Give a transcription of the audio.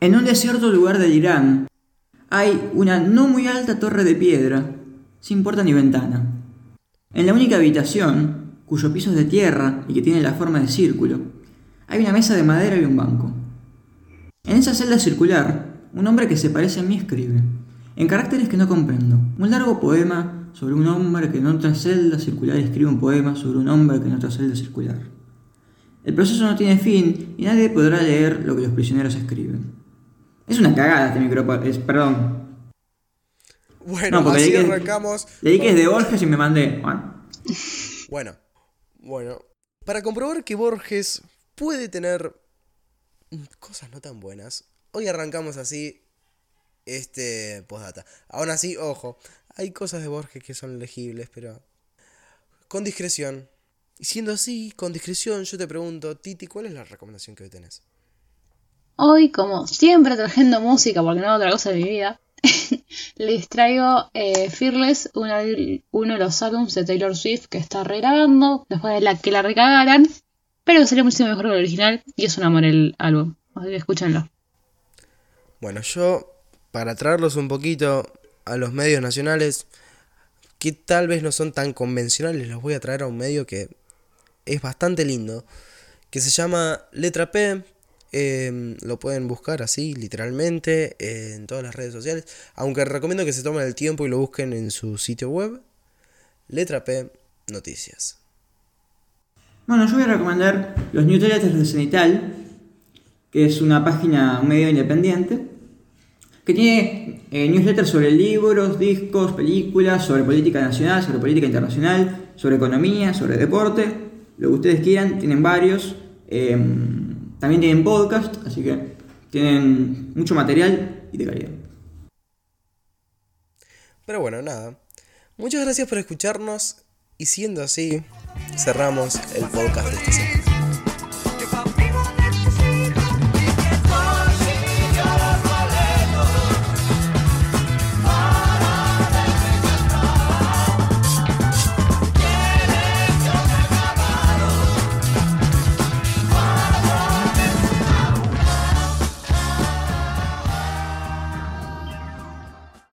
En un desierto lugar del Irán hay una no muy alta torre de piedra, sin puerta ni ventana. En la única habitación, cuyo piso es de tierra y que tiene la forma de círculo, hay una mesa de madera y un banco. En esa celda circular, un hombre que se parece a mí escribe, en caracteres que no comprendo, un largo poema sobre un hombre que en otra celda circular escribe un poema sobre un hombre que en otra celda circular. El proceso no tiene fin y nadie podrá leer lo que los prisioneros escriben. Es una cagada este micrófono, es, perdón. Bueno, así arrancamos. Leí que es de Borges y me mandé. Bueno. bueno, Para comprobar que Borges puede tener cosas no tan buenas, hoy arrancamos así este postdata. Aún así, ojo, hay cosas de Borges que son legibles, pero con discreción. Y siendo así, con discreción, yo te pregunto, Titi, ¿cuál es la recomendación que hoy tenés? Hoy, como siempre trayendo música, porque no hay otra cosa en mi vida, les traigo eh, Fearless, uno de los álbumes de Taylor Swift que está regrabando, después de la que la recagaran, pero sería muchísimo mejor que el original y es un amor el álbum. Así que escúchenlo. Bueno, yo, para traerlos un poquito a los medios nacionales, que tal vez no son tan convencionales, los voy a traer a un medio que es bastante lindo, que se llama Letra P, Em, lo pueden buscar así, literalmente, en todas las redes sociales. Aunque recomiendo que se tomen el tiempo y lo busquen en su sitio web. Letra P Noticias. Bueno, yo voy a recomendar los newsletters de Cenital, que es una página, un medio independiente, que tiene eh, newsletters sobre libros, discos, películas, sobre política nacional, sobre política internacional, sobre economía, sobre deporte, lo que ustedes quieran, tienen varios. Em, también tienen podcast, así que tienen mucho material y de calidad. Pero bueno, nada. Muchas gracias por escucharnos y siendo así, cerramos el podcast de esta semana.